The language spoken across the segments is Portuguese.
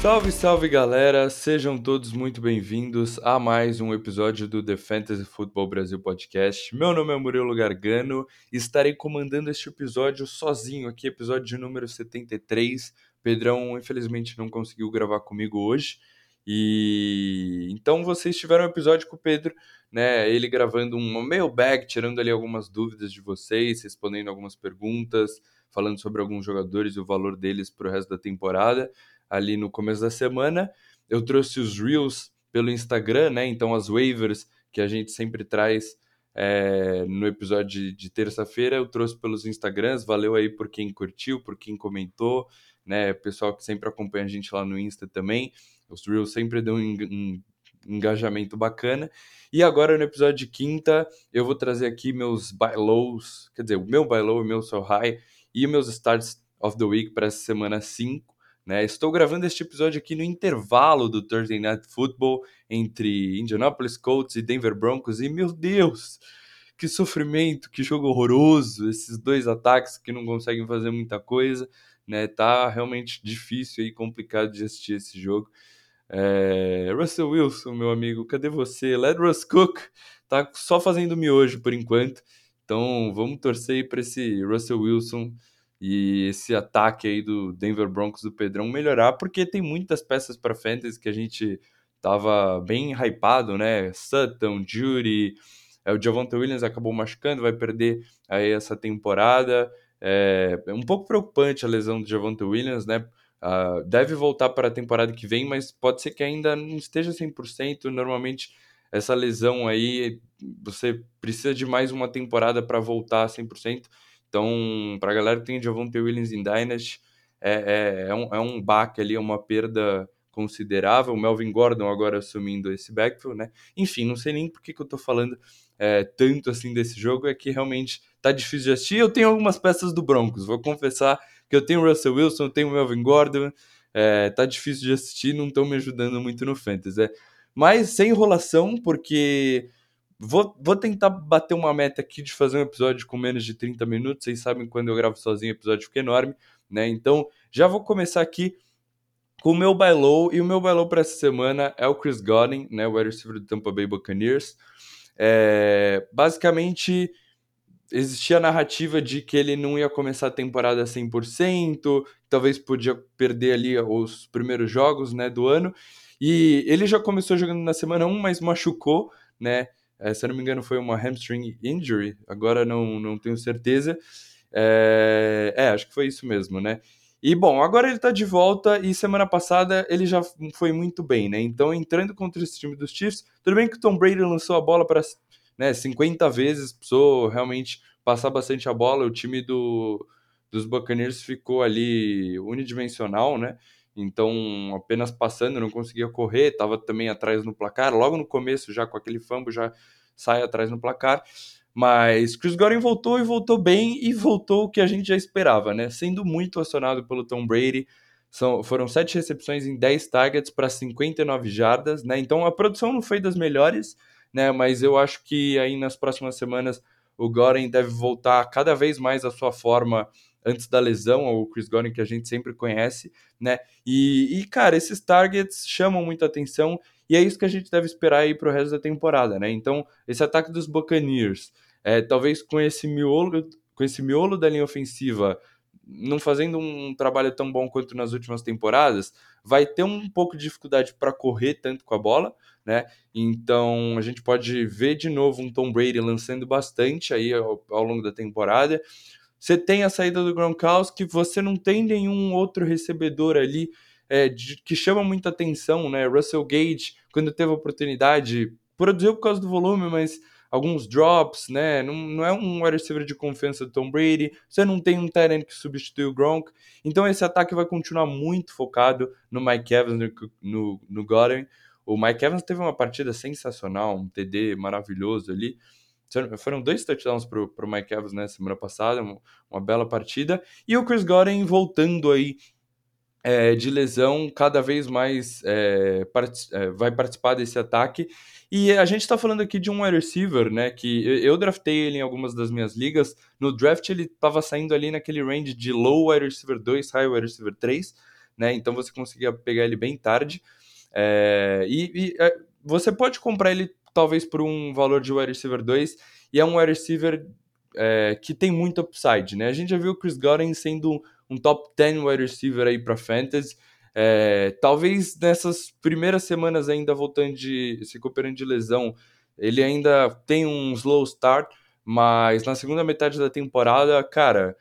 Salve, salve galera! Sejam todos muito bem-vindos a mais um episódio do The Fantasy Football Brasil Podcast. Meu nome é Murilo Gargano e estarei comandando este episódio sozinho aqui, episódio de número 73. Pedrão, infelizmente, não conseguiu gravar comigo hoje. E então vocês tiveram um episódio com o Pedro, né? Ele gravando um mailbag, tirando ali algumas dúvidas de vocês, respondendo algumas perguntas, falando sobre alguns jogadores e o valor deles para o resto da temporada ali no começo da semana. Eu trouxe os Reels pelo Instagram, né? Então as waivers que a gente sempre traz é, no episódio de, terça-feira, eu trouxe pelos Instagrams. Valeu aí por quem curtiu, por quem comentou, né? Pessoal que sempre acompanha a gente lá no Insta também. Os Reels sempre dão um, um engajamento bacana. E agora no episódio de quinta, eu vou trazer aqui meus buy lows, quer dizer, o meu buy low, o meu sell high e meus starts of the week para essa semana 5. Né? Estou gravando este episódio aqui no intervalo do Thursday Night Football entre Indianapolis Colts e Denver Broncos. E meu Deus, que sofrimento, que jogo horroroso! Esses dois ataques que não conseguem fazer muita coisa, né? Tá realmente difícil e complicado de assistir esse jogo. É... Russell Wilson, meu amigo, cadê você? Let Russ Cook tá só fazendo miojo por enquanto. Então vamos torcer para esse Russell Wilson e esse ataque aí do Denver Broncos do Pedrão melhorar, porque tem muitas peças para fantasy que a gente tava bem hypado, né? Sutton, Judy, é, o Javonte Williams acabou machucando, vai perder aí essa temporada. É, é um pouco preocupante a lesão do Javonte Williams, né? Uh, deve voltar para a temporada que vem, mas pode ser que ainda não esteja 100%. Normalmente, essa lesão aí, você precisa de mais uma temporada para voltar a 100%. Então, para a galera que tem Javonte Williams em Dynasty, é, é, é, um, é um baque ali, é uma perda considerável. Melvin Gordon agora assumindo esse backfield, né? Enfim, não sei nem por que, que eu tô falando é, tanto assim desse jogo, é que realmente tá difícil de assistir. Eu tenho algumas peças do Broncos, vou confessar que eu tenho Russell Wilson, eu tenho Melvin Gordon, é, tá difícil de assistir, não estão me ajudando muito no Fantasy. É. Mas sem enrolação, porque Vou, vou tentar bater uma meta aqui de fazer um episódio com menos de 30 minutos. Vocês sabem quando eu gravo sozinho, o episódio fica enorme, né? Então, já vou começar aqui com o meu buy low. E o meu buy low para essa semana é o Chris Godwin, né? O wide receiver do Tampa Bay Buccaneers. É, basicamente, existia a narrativa de que ele não ia começar a temporada 100%, talvez podia perder ali os primeiros jogos né, do ano. E ele já começou jogando na semana 1, mas machucou, né? É, se eu não me engano, foi uma hamstring injury, agora não, não tenho certeza. É, é, acho que foi isso mesmo, né? E bom, agora ele tá de volta e semana passada ele já foi muito bem, né? Então, entrando contra esse time dos Chiefs, tudo bem que o Tom Brady lançou a bola para né, 50 vezes, precisou realmente passar bastante a bola. O time do, dos Buccaneers ficou ali unidimensional, né? Então, apenas passando, não conseguia correr, estava também atrás no placar. Logo no começo, já com aquele fumble, já sai atrás no placar. Mas Chris Godwin voltou e voltou bem e voltou o que a gente já esperava, né? Sendo muito acionado pelo Tom Brady. São, foram sete recepções em 10 targets para 59 jardas, né? Então a produção não foi das melhores, né? Mas eu acho que aí nas próximas semanas o Godwin deve voltar cada vez mais à sua forma antes da lesão, o Chris Godwin que a gente sempre conhece, né? E, e, cara, esses targets chamam muita atenção e é isso que a gente deve esperar aí para o resto da temporada, né? Então, esse ataque dos Buccaneers, é, talvez com esse miolo, com esse miolo da linha ofensiva não fazendo um trabalho tão bom quanto nas últimas temporadas, vai ter um pouco de dificuldade para correr tanto com a bola, né? Então a gente pode ver de novo um Tom Brady lançando bastante aí ao, ao longo da temporada. Você tem a saída do Gronkowski, você não tem nenhum outro recebedor ali é, de, que chama muita atenção, né? Russell Gage, quando teve a oportunidade, produziu por causa do volume, mas alguns drops, né? Não, não é um receiver de confiança do Tom Brady. Você não tem um Tyrant que substitui o Gronk. Então esse ataque vai continuar muito focado no Mike Evans, no, no, no Godwin. O Mike Evans teve uma partida sensacional, um TD maravilhoso ali. Foram dois touchdowns para o Mike Evans né, semana passada, uma, uma, bela partida. E o Chris Godwin voltando aí é, de lesão, cada vez mais é, part é, vai participar desse ataque. E a gente está falando aqui de um wide receiver, né? Que eu draftei ele em algumas das minhas ligas. No draft ele estava saindo ali naquele range de low wide receiver 2, high wide receiver 3. né? Então você conseguia pegar ele bem tarde. É, e, e é, você pode comprar ele talvez por um valor de wide receiver 2, e é um wide receiver é, que tem muito upside, né? A gente já viu o Chris Godwin sendo um top 10 wide receiver aí para fantasy. É, talvez nessas primeiras semanas ainda voltando de se recuperando de lesão, ele ainda tem um slow start, mas na segunda metade da temporada, cara,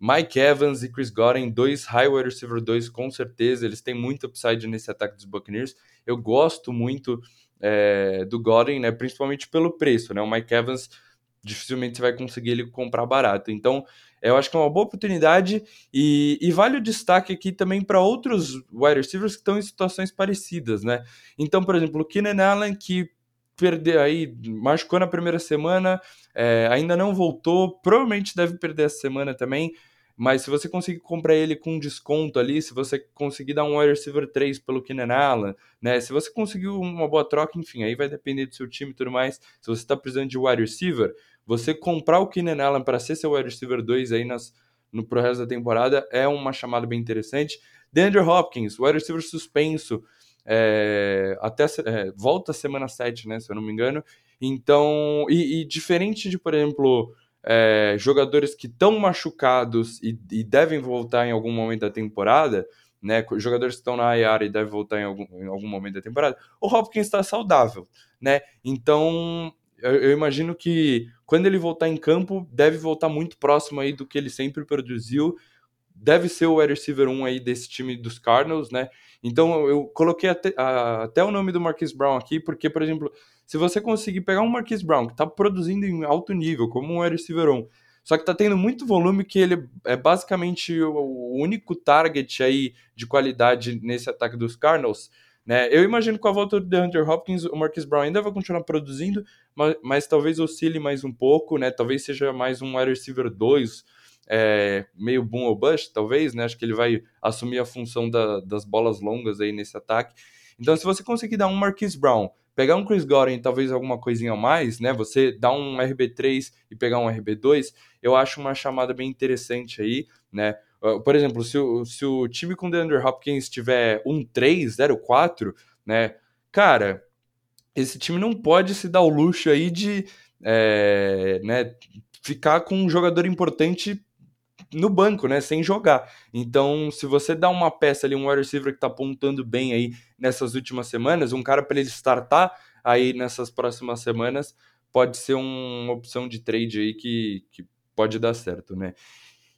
Mike Evans e Chris Godwin, dois high wide receiver 2 com certeza, eles têm muito upside nesse ataque dos Buccaneers. Eu gosto muito é, do Godwin, né, principalmente pelo preço, né? O Mike Evans dificilmente você vai conseguir ele comprar barato. Então, eu acho que é uma boa oportunidade e, e vale o destaque aqui também para outros wide receivers que estão em situações parecidas, né? Então, por exemplo, o Keenan Allen, que perdeu aí, machucou na primeira semana, é, ainda não voltou, provavelmente deve perder essa semana também. Mas se você conseguir comprar ele com desconto ali, se você conseguir dar um wide receiver 3 pelo Keenan Allen, né? Se você conseguir uma boa troca, enfim, aí vai depender do seu time e tudo mais. Se você está precisando de wide receiver, você comprar o Keenan Allen para ser seu wide receiver 2 aí nas, no pro resto da temporada é uma chamada bem interessante. DeAndre Hopkins, wide receiver suspenso, é, até é, volta semana 7, né, se eu não me engano. Então, e, e diferente de, por exemplo, é, jogadores que estão machucados e, e, devem voltar em algum momento da temporada, né? Jogadores que estão na IR e devem voltar em algum, em algum momento da temporada, o Hopkins está saudável, né? Então eu, eu, imagino que quando ele voltar em campo, deve voltar muito próximo aí do que ele sempre produziu. Deve ser o wide receiver 1 aí desse time dos Cardinals, né? Então eu coloquei até, a, até o nome do Marquis Brown aqui, porque, por exemplo, se você conseguir pegar um Marquise Brown que está produzindo em alto nível, como um receiver 1, só que está tendo muito volume que ele é basicamente o único target aí de qualidade nesse ataque dos Cardinals. Né? Eu imagino que com a volta do DeAndre Hopkins, o Marquis Brown ainda vai continuar produzindo, mas, mas, talvez oscile mais um pouco, né? Talvez seja mais um wide receiver 2, é, meio boom ou bust, talvez, né? Acho que ele vai assumir a função da, das bolas longas aí nesse ataque. Então, se você conseguir dar um Marquis Brown pegar um Chris Godwin talvez alguma coisinha a mais, né? Você dar um RB3 e pegar um RB2, eu acho uma chamada bem interessante aí, né? Por exemplo, se o, se o time com DeAndre Hopkins tiver um 3, 0-4, né? Cara, esse time não pode se dar o luxo aí de é, né, ficar com um jogador importante no banco, né, sem jogar. Então, se você dá uma peça ali, um wide receiver que está apontando bem aí nessas últimas semanas, um cara para ele startar aí nessas próximas semanas, pode ser uma opção de trade aí que, que pode dar certo, né?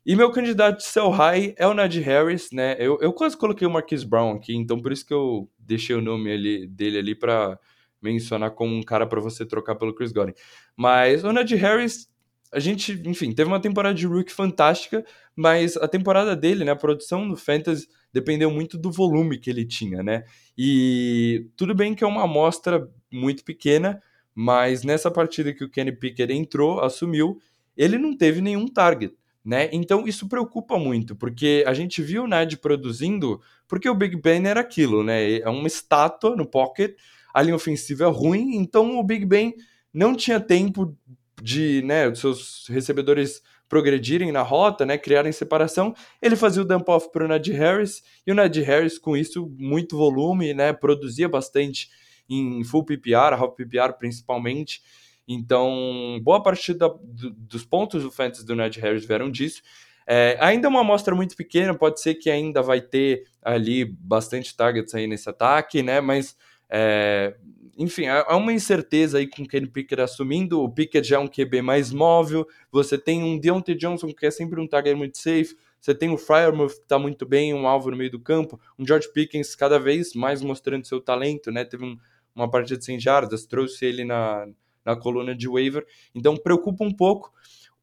E meu candidato de sell high é o Najee Harris, né? Eu, eu quase coloquei o Marquise Brown aqui, então por isso que eu deixei o nome ali, dele ali para mencionar como um cara para você trocar pelo Chris Godwin. Mas o Najee Harris a gente, enfim, teve uma temporada de rookie fantástica, mas a temporada dele, né, a produção do Fantasy dependeu muito do volume que ele tinha, né? E tudo bem que é uma amostra muito pequena, mas nessa partida que o Kenny Pickett entrou, assumiu, ele não teve nenhum target, né? Então isso preocupa muito, porque a gente viu o Ned produzindo, porque o Big Ben era aquilo, né? É uma estátua no pocket, a linha ofensiva é ruim, então o Big Ben não tinha tempo de né, os seus recebedores progredirem na rota, né, criarem separação, ele fazia o dump off para o Najee Harris, e o Najee Harris com isso, muito volume, né, produzia bastante em full PPR, half PPR principalmente, então boa parte da, do, dos pontos do fantasy do Najee Harris vieram disso, é, ainda é uma amostra muito pequena, pode ser que ainda vai ter ali bastante targets aí nesse ataque, né, mas é, enfim, há uma incerteza aí com o Kenny Pickett assumindo. O Pickett já é um QB mais móvel. Você tem um Deontay Johnson que é sempre um target muito safe. Você tem o Fryermuth que está muito bem, um alvo no meio do campo. Um George Pickens cada vez mais mostrando seu talento, né? Teve um, uma partida de 100 jardas, trouxe ele na, na coluna de waiver. Então preocupa um pouco.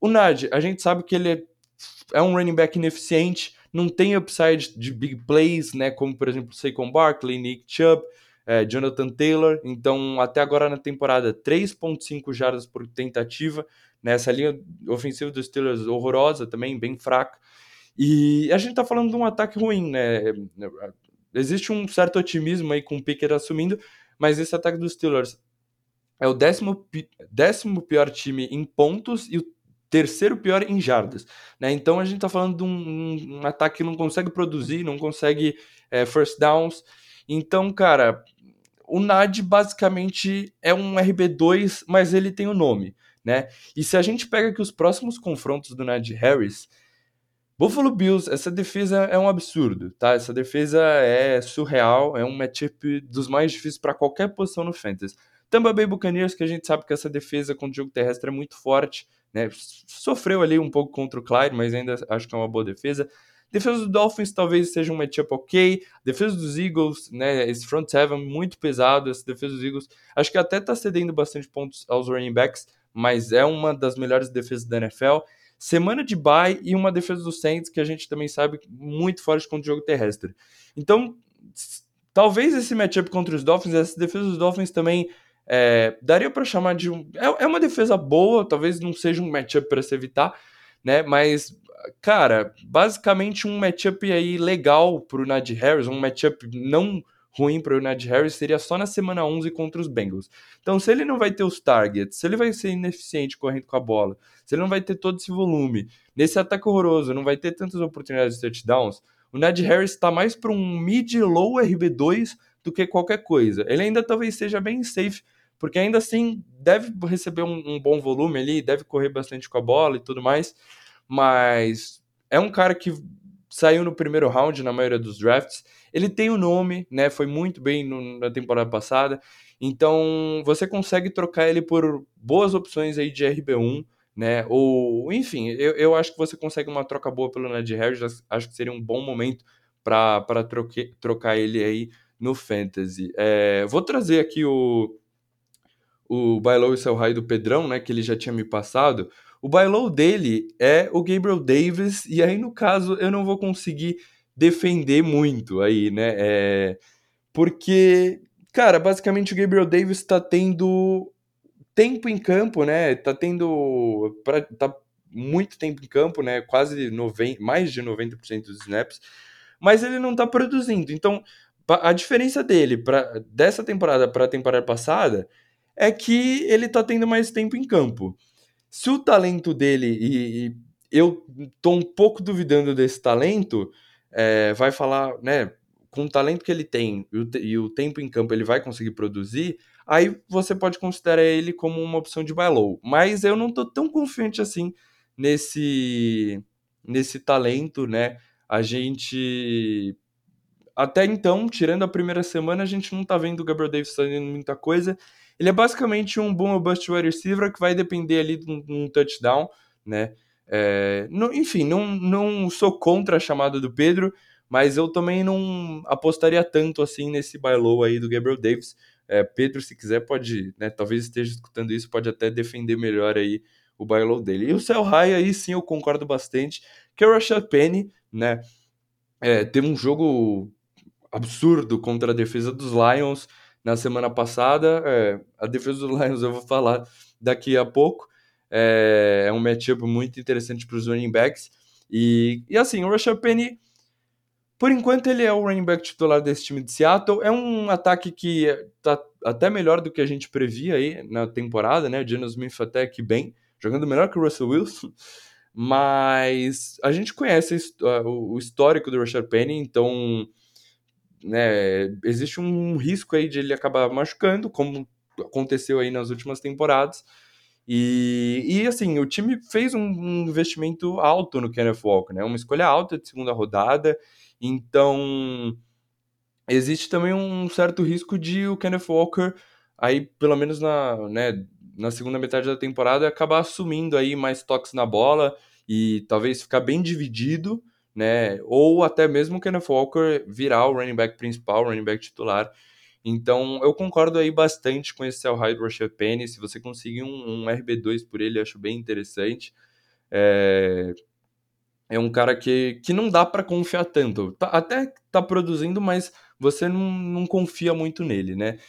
O Nad, a gente sabe que ele é, é um running back ineficiente, não tem upside de big plays, né? Como por exemplo Saquon Barkley, Nick Chubb é, Jonathan Taylor. Então, até agora na temporada, 3,5 jardas por tentativa. Nessa linha ofensiva dos Steelers horrorosa também, bem fraca. E a gente tá falando de um ataque ruim, né? Existe um certo otimismo aí com o Pickett assumindo, mas esse ataque dos Steelers é o décimo, décimo pior time em pontos e o terceiro pior em jardas. Né? Então a gente está falando de um, um, ataque que não consegue produzir, não consegue é, first downs. Então, cara, o Nad basicamente é um RB2, mas ele tem o um nome. Né? E se a gente pega aqui os próximos confrontos do Nad Harris, Buffalo Bills, essa defesa é um absurdo, tá? Essa defesa é surreal, é um matchup dos mais difíceis para qualquer posição no Fantasy. Tampa Bay Buccaneers, que a gente sabe que essa defesa contra o jogo terrestre é muito forte, né? Sofreu ali um pouco contra o Clyde, mas ainda acho que é uma boa defesa. Defesa dos Dolphins talvez seja um matchup ok. Defesa dos Eagles, né? Esse front seven muito pesado. Essa defesa dos Eagles, acho que até tá cedendo bastante pontos aos running backs, mas é uma das melhores defesas da NFL. Semana de bye e uma defesa dos Saints que a gente também sabe muito forte contra o jogo terrestre. Então, talvez esse matchup contra os Dolphins, essa defesa dos Dolphins também é, daria para chamar de um. É, é, uma defesa boa, talvez não seja um matchup para se evitar, né? Mas, cara, basicamente um matchup aí legal pro Najee Harris, um matchup não ruim para o Najee Harris seria só na semana 11 contra os Bengals. Então, se ele não vai ter os targets, se ele vai ser ineficiente correndo com a bola, se ele não vai ter todo esse volume, nesse ataque horroroso, não vai ter tantas oportunidades de touchdowns, o Najee Harris está mais para um mid-low RB2 do que qualquer coisa. Ele ainda talvez seja bem safe porque ainda assim deve receber um, um, bom volume ali, deve correr bastante com a bola e tudo mais, mas é um cara que saiu no primeiro round na maioria dos drafts. Ele tem o um nome, né? Foi muito bem no, na temporada passada. Então você consegue trocar ele por boas opções aí de RB1, né? Ou, enfim, eu, eu acho que você consegue uma troca boa pelo Ned Harris. Acho que seria um bom momento para trocar ele aí no Fantasy. É, vou trazer aqui o, o buy low e sell high do Pedrão, né, que ele já tinha me passado, o buy low dele é o Gabriel Davis, e aí no caso eu não vou conseguir defender muito aí, né, é... porque, cara, basicamente o Gabriel Davis tá tendo tempo em campo, né, tá tendo, pra, tá muito tempo em campo, né, quase 90, mais de 90% dos snaps, mas ele não tá produzindo, então a diferença dele para dessa temporada para a temporada passada é que ele tá tendo mais tempo em campo. Se o talento dele, e, e eu tô um pouco duvidando desse talento, é, vai falar, né, com o talento que ele tem e o, e o, tempo em campo ele vai conseguir produzir, aí você pode considerar ele como uma opção de buy low. Mas eu não tô tão confiante assim nesse, nesse talento, né? A gente até então, tirando a primeira semana, a gente não tá vendo o Gabriel Davis fazendo muita coisa. Ele é basicamente um boom or bust wide receiver que vai depender ali de um, um touchdown, né? É, não, enfim, não, não sou contra a chamada do Pedro, mas eu também não apostaria tanto assim nesse buy low aí do Gabriel Davis. É, Pedro, se quiser, pode, né, talvez esteja escutando isso, pode até defender melhor aí o buy low dele. E o Cell High aí sim eu concordo bastante, que é o Rashad Penny, né, é, teve um jogo absurdo contra a defesa dos Lions, na semana passada. É, a defesa do Lions eu vou falar daqui a pouco. É, é um matchup muito interessante para os running backs. E, e assim, o Rashad Penny, por enquanto, ele é o running back titular desse time de Seattle. É um ataque que está até melhor do que a gente previa aí na temporada, né? O Geno Smith até que bem, jogando melhor que o Russell Wilson. Mas a gente conhece o histórico do Rashad Penny, então né, existe um risco aí de ele acabar machucando, como aconteceu aí nas últimas temporadas. E, e assim, o time fez um, investimento alto no Kenneth Walker, né? Uma escolha alta de segunda rodada. Então, existe também um certo risco de o Kenneth Walker, aí, pelo menos na, né, na segunda metade da temporada, acabar assumindo aí mais toques na bola e talvez ficar bem dividido né? Ou até mesmo o Kenneth Walker virar o running back principal, running back titular. Então, eu concordo aí bastante com esse do Rashad Penny. Se você conseguir um, um RB2 por ele, acho bem interessante. É, é um cara que, que não dá para confiar tanto. Tá, até tá produzindo, mas você não, não confia muito nele, né?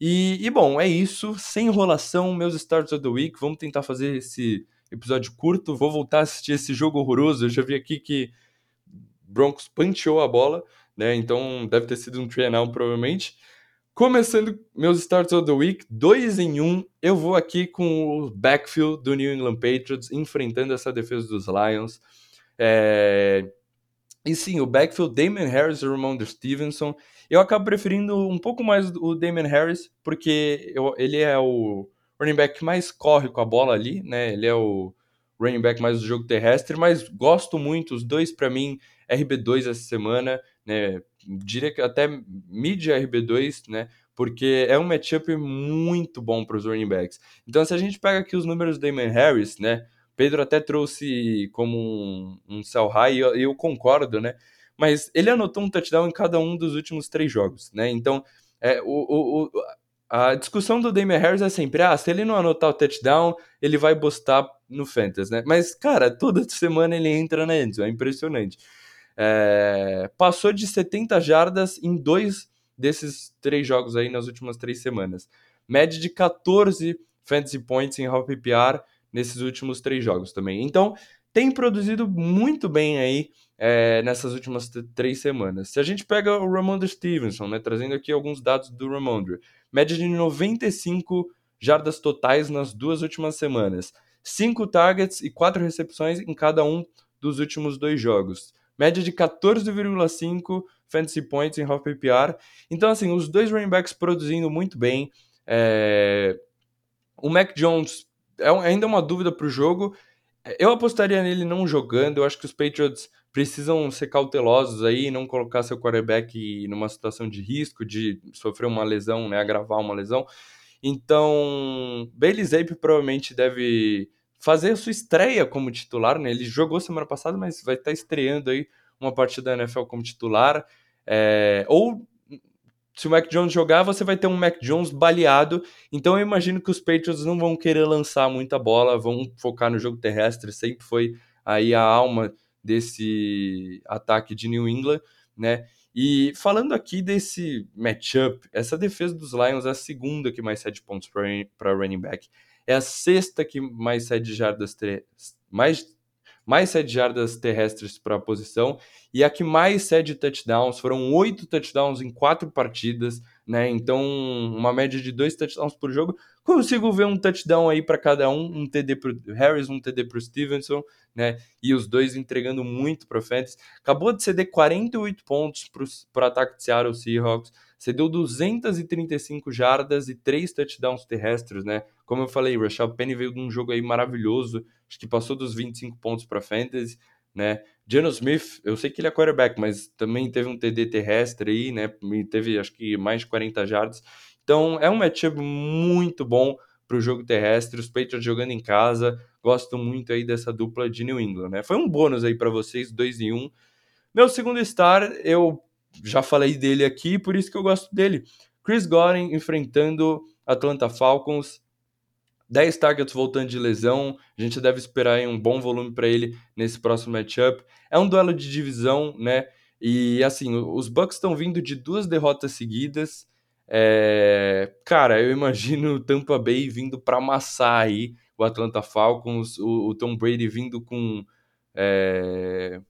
E, e, bom, é isso. Sem enrolação, meus starts of the week. Vamos tentar fazer esse episódio curto. Vou voltar a assistir esse jogo horroroso. Eu já vi aqui que Broncos punchou a bola, né? Então deve ter sido um three provavelmente. Começando meus starts of the week, dois em um, eu vou aqui com o backfield do New England Patriots enfrentando essa defesa dos Lions. É... E sim, o backfield Damon Harris e Ramondre Stevenson. Eu acabo preferindo um pouco mais o Damon Harris, porque eu, ele é o running back que mais corre com a bola ali, né? Ele é o running back mais do jogo terrestre, mas gosto muito, os dois para mim, RB2 essa semana, né? Diria que até mid RB2, né? Porque é um matchup muito bom para os running backs. Então, se a gente pega aqui os números do Damon Harris, né? Pedro até trouxe como um, um sell high, e eu, eu, concordo, né? Mas ele anotou um touchdown em cada um dos últimos três jogos, né? Então, é, o, o, a discussão do Damian Harris é sempre, ah, se ele não anotar o touchdown, ele vai postar no Fantasy, né? Mas, cara, toda semana ele entra na endzone, é impressionante. É, passou de 70 jardas em dois desses três jogos aí nas últimas três semanas. Média de 14 fantasy points em half PPR nesses últimos três jogos também. Então, tem produzido muito bem aí é, nessas últimas três semanas. Se a gente pega o Ramondre Stevenson, né, trazendo aqui alguns dados do Ramondre, média de 95 jardas totais nas duas últimas semanas, 5 targets e 4 recepções em cada um dos últimos dois jogos. Média de 14,5 fantasy points em half PPR. Então, assim, os dois running backs produzindo muito bem. É... O Mac Jones é ainda uma dúvida para o jogo. Eu apostaria nele não jogando. Eu acho que os Patriots precisam ser cautelosos aí, não colocar seu quarterback numa situação de risco, de sofrer uma lesão, né, agravar uma lesão. Então, Bailey Zape provavelmente deve fazer a sua estreia como titular, né? Ele jogou semana passada, mas vai estar estreando aí uma partida da NFL como titular. É... ou se o Mac Jones jogar, você vai ter um Mac Jones baleado. Então eu imagino que os Patriots não vão querer lançar muita bola, vão focar no jogo terrestre, sempre foi aí a alma desse ataque de New England, né? E falando aqui desse matchup, essa defesa dos Lions é a segunda que mais cede pontos para running back. É a sexta que mais cede jardas mais mais sete jardas terrestres para a posição e a que mais cede touchdowns. Foram oito touchdowns em quatro partidas, né? Então, uma média de dois touchdowns por jogo. Consigo ver um touchdown aí para cada um, um TD para Harris, um TD para Stevenson, né? E os dois entregando muito para o. Acabou de ceder 48 pontos para o ataque de Seattle Seahawks cedeu 235 jardas e 3 touchdowns terrestres, né? Como eu falei, Rashad Penny veio de um jogo aí maravilhoso, acho que passou dos 25 pontos para fantasy, né? Geno Smith, eu sei que ele é quarterback, mas também teve um TD terrestre aí, né? E teve acho que mais de 40 jardas. Então é um matchup muito bom para o jogo terrestre, os Patriots jogando em casa, gosto muito aí dessa dupla de New England, né? Foi um bônus aí para vocês, 2 em 1. Um. Meu segundo star, eu já falei dele aqui, por isso que eu gosto dele. Chris Godwin enfrentando Atlanta Falcons, 10 targets voltando de lesão, a gente deve esperar um bom volume para ele nesse próximo matchup. É um duelo de divisão, né? E assim, os Bucks estão vindo de duas derrotas seguidas. É... Cara, eu imagino o Tampa Bay vindo para amassar aí o Atlanta Falcons, o, o Tom Brady vindo com é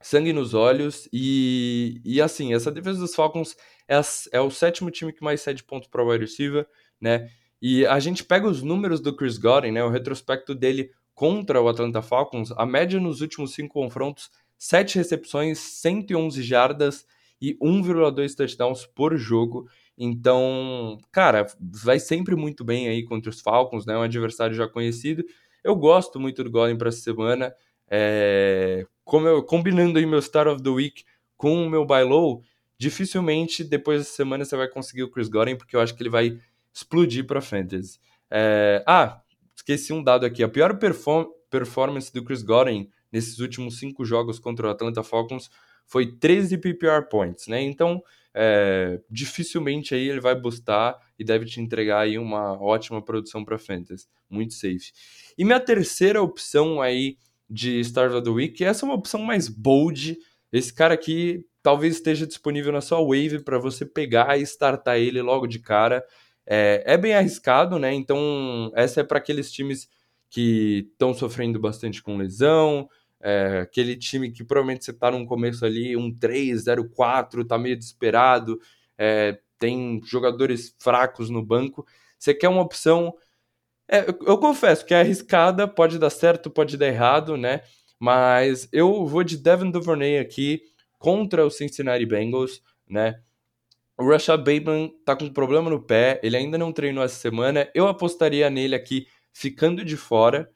sangue nos olhos. E, e assim, essa defesa dos Falcons é, a, é o sétimo time que mais cede pontos para o wide receiver, né? E a gente pega os números do Chris Godwin, né? O retrospecto dele contra o Atlanta Falcons, a média nos últimos cinco confrontos, 7 recepções, 111 jardas e 1,2 touchdowns por jogo. Então, cara, vai sempre muito bem aí contra os Falcons, né? Um adversário já conhecido. Eu gosto muito do Godwin para essa semana. É, como eu, combinando aí meu Start of the Week com o meu buy low, dificilmente depois dessa semana você vai conseguir o Chris Godwin, porque eu acho que ele vai explodir para fantasy. É, ah, esqueci um dado aqui. A pior perform performance do Chris Godwin nesses últimos cinco jogos contra o Atlanta Falcons foi 13 PPR points, né? Então, é, dificilmente aí ele vai bustar e deve te entregar aí uma ótima produção para fantasy, muito safe. E minha terceira opção aí de Stars of the Week. Essa é uma opção mais bold. Esse cara aqui talvez esteja disponível na sua wave para você pegar e startar ele logo de cara. É, é bem arriscado, né? Então, essa é para aqueles times que estão sofrendo bastante com lesão, é, aquele time que provavelmente você está no começo ali, um 3, 0, 4, tá meio desesperado, é, tem jogadores fracos no banco. Você quer uma opção. É, eu, eu confesso que é arriscada, pode dar certo, pode dar errado, né? Mas eu vou de Devin Duvernay aqui contra o Cincinnati Bengals, né? O Rashad Bateman tá com problema no pé, ele ainda não treinou essa semana. Eu apostaria nele aqui ficando de fora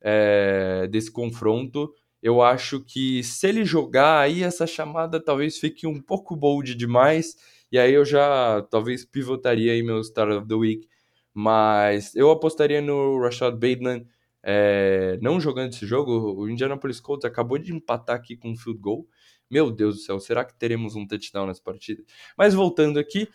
é, desse confronto. Eu acho que se ele jogar aí, essa chamada talvez fique um pouco bold demais. E aí eu já talvez pivotaria aí meu Start of the Week. Mas eu apostaria no Rashad Bateman é, não jogando esse jogo. O Indianapolis Colts acabou de empatar aqui com um field goal. Meu Deus do céu, será que teremos um touchdown nessa partida? Mas voltando aqui,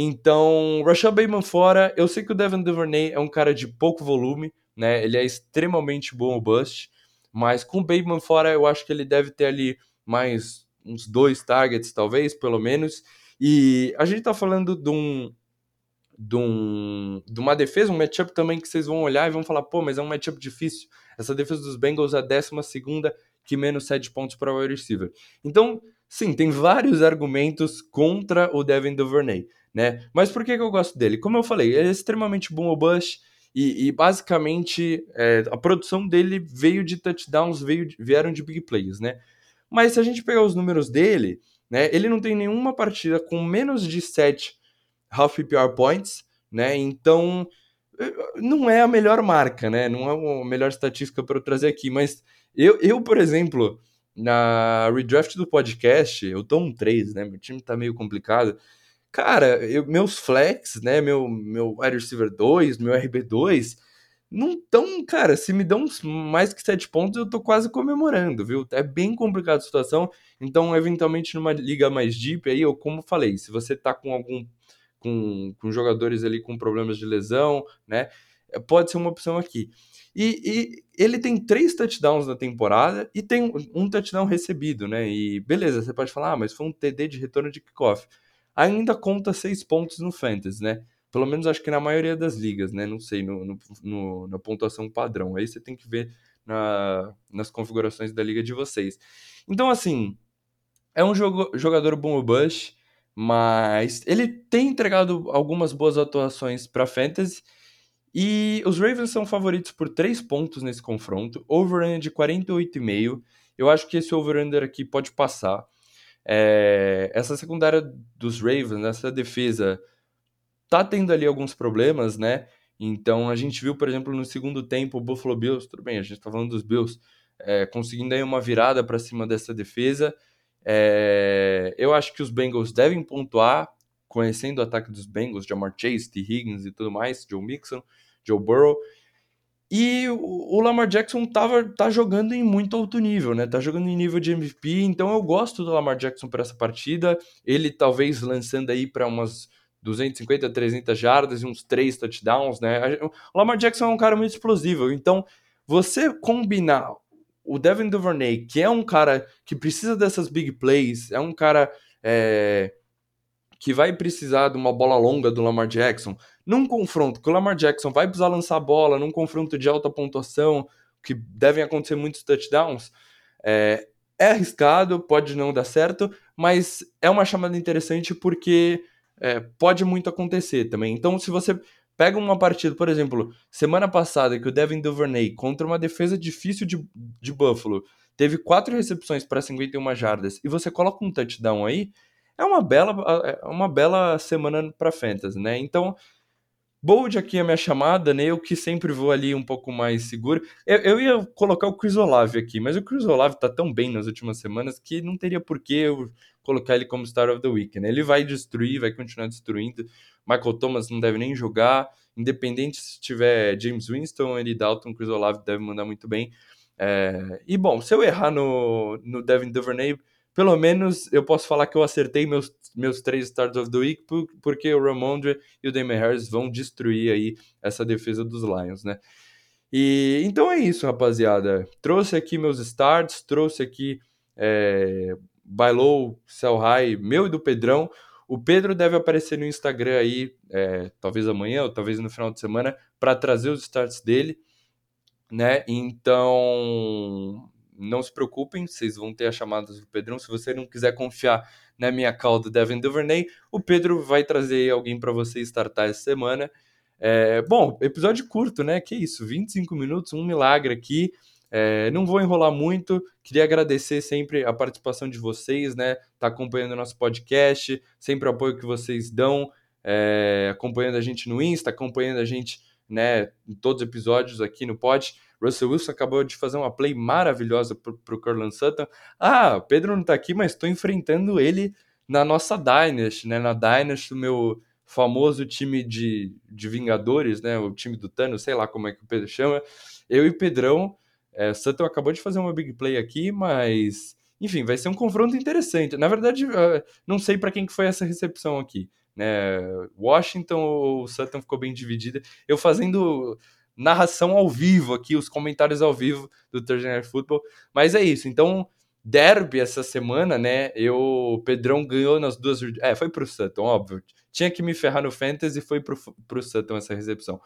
então, Rashad Bateman fora. Eu sei que o Devin Duvernay é um cara de pouco volume, né? Ele é extremamente bom o bust, mas com o Bateman fora, eu acho que ele deve ter ali mais uns dois targets, talvez, pelo menos. E a gente tá falando de um de, um, de uma defesa, um matchup também que vocês vão olhar e vão falar, pô, mas é um matchup difícil. Essa defesa dos Bengals é a 12 que menos 7 pontos para o wide receiver. Então, sim, tem vários argumentos contra o Devin Duvernay, né? Mas por que, que eu gosto dele? Como eu falei, ele é extremamente bom o Bush e, e basicamente é, a produção dele veio de touchdowns, veio, vieram de big plays, né? Mas se a gente pegar os números dele, né, ele não tem nenhuma partida com menos de 7 half PPR points, né? Então, não é a melhor marca, né? Não é a melhor estatística para eu trazer aqui, mas eu, eu, por exemplo, na redraft do podcast, eu tô um 3, né? Meu time tá meio complicado. Cara, eu, meus flex, né? Meu, meu wide receiver 2, meu RB2, não tão, cara, se me dão mais que 7 pontos, eu tô quase comemorando, viu? É bem complicada a situação. Então, eventualmente, numa liga mais deep aí, eu como falei, se você tá com algum com, com jogadores ali com problemas de lesão, né? É, pode ser uma opção aqui. E, e, ele tem três touchdowns na temporada e tem um touchdown recebido, né? E beleza, você pode falar, ah, mas foi um TD de retorno de kickoff. Ainda conta seis pontos no Fantasy, né? Pelo menos acho que na maioria das ligas, né? Não sei, no, no, no na pontuação padrão. Aí você tem que ver na, nas configurações da liga de vocês. Então, assim, é um jogo, jogador bom o Bush. Mas ele tem entregado algumas boas atuações para Fantasy. E os Ravens são favoritos por 3 pontos nesse confronto. Over-under de 48,5. Eu acho que esse over-under aqui pode passar. É, essa secundária dos Ravens, essa defesa, tá tendo ali alguns problemas, né? Então a gente viu, por exemplo, no segundo tempo o Buffalo Bills, tudo bem, a gente tá falando dos Bills, é, conseguindo aí uma virada para cima dessa defesa. É, eu acho que os Bengals devem pontuar, conhecendo o ataque dos Bengals, Jamar Chase, T. Higgins e tudo mais, Joe Mixon, Joe Burrow. E o Lamar Jackson tava, tá jogando em muito alto nível, né? Tá jogando em nível de MVP, então eu gosto do Lamar Jackson para essa partida. Ele talvez lançando aí para umas 250, 300 jardas e uns 3 touchdowns, né? O Lamar Jackson é um cara muito explosivo, então você combinar o Devin Duvernay, que é um cara que precisa dessas big plays, é um cara é, que vai precisar de uma bola longa do Lamar Jackson, num confronto que o Lamar Jackson vai precisar lançar a bola, num confronto de alta pontuação, que devem acontecer muitos touchdowns, é, é arriscado, pode não dar certo, mas é uma chamada interessante porque é, pode muito acontecer também. Então, se você Pega uma partida, por exemplo, semana passada que o Devin Duvernay contra uma defesa difícil de, de Buffalo teve quatro recepções para 51 jardas e você coloca um touchdown aí, é uma bela, é uma bela semana para fantasy, né? Então, Bold aqui é a minha chamada, né? Eu que sempre vou ali um pouco mais seguro. Eu, eu ia colocar o Chris Olave aqui, mas o Chris Olave tá tão bem nas últimas semanas que não teria por que eu colocar ele como Star of the Week, né? Ele vai destruir, vai continuar destruindo. Michael Thomas não deve nem jogar. Independente se tiver James Winston, ele Dalton, Chris Olave deve mandar muito bem. É... E bom, se eu errar no, no Devin Duvernay, pelo menos eu posso falar que eu acertei meus, meus três starts of the week, porque o Ramondre e o Damon Harris vão destruir aí essa defesa dos Lions, né? E então é isso, rapaziada. Trouxe aqui meus starts, trouxe aqui é, Buy Low, Sell High, meu e do Pedrão. O Pedro deve aparecer no Instagram aí, é, talvez amanhã ou talvez no final de semana, para trazer os starts dele, né? Então, não se preocupem, vocês vão ter as chamadas do Pedrão. Se você não quiser confiar na minha call do Devin Duvernay, o Pedro vai trazer alguém para você startar essa semana. É, bom, episódio curto, né? Que isso, 25 minutos, um milagre aqui. É, não vou enrolar muito, queria agradecer sempre a participação de vocês, né? Tá acompanhando o nosso podcast, sempre o apoio que vocês dão, é, acompanhando a gente no Insta, acompanhando a gente né, em todos os episódios aqui no pod. Russell Wilson acabou de fazer uma play maravilhosa para o Sutton. Ah, Pedro não está aqui, mas estou enfrentando ele na nossa Dynasty, né? Na Dynasty, o meu famoso time de, de Vingadores, né? O time do Thanos, sei lá como é que o Pedro chama. Eu e Pedrão, é, Sutton acabou de fazer uma big play aqui, mas enfim, vai ser um confronto interessante. Na verdade, uh, não sei para quem que foi essa recepção aqui. Né? Washington ou Sutton ficou bem dividida. Eu fazendo narração ao vivo aqui, os comentários ao vivo do Thursday Night Football. Mas é isso. Então, derby essa semana, né? Eu, o Pedrão ganhou nas duas. É, foi pro Sutton, óbvio. Tinha que me ferrar no Fantasy e foi pro, pro Sutton essa recepção.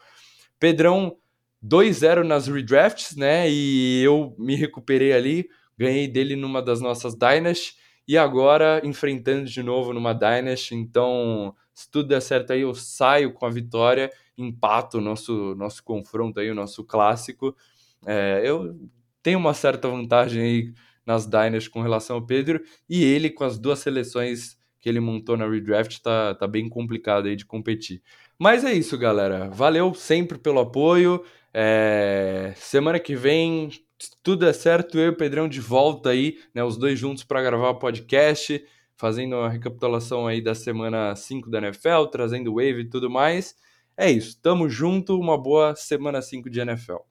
Pedrão 2-0 nas redrafts, né? E eu me recuperei ali, ganhei dele numa das nossas Dynasty e agora enfrentando de novo numa Dynasty. Então, se tudo der certo aí, eu saio com a vitória, empato o nosso, nosso confronto aí, o nosso clássico. É, eu tenho uma certa vantagem aí nas Dynasty com relação ao Pedro e ele com as duas seleções que ele montou na redraft tá, tá bem complicado aí de competir. Mas é isso, galera. Valeu sempre pelo apoio. É... Semana que vem, tudo é certo, eu e o Pedrão de volta aí, né? Os dois juntos para gravar o podcast, fazendo uma recapitulação aí da semana 5 da NFL, trazendo wave e tudo mais. É isso, tamo junto, uma boa semana 5 de NFL.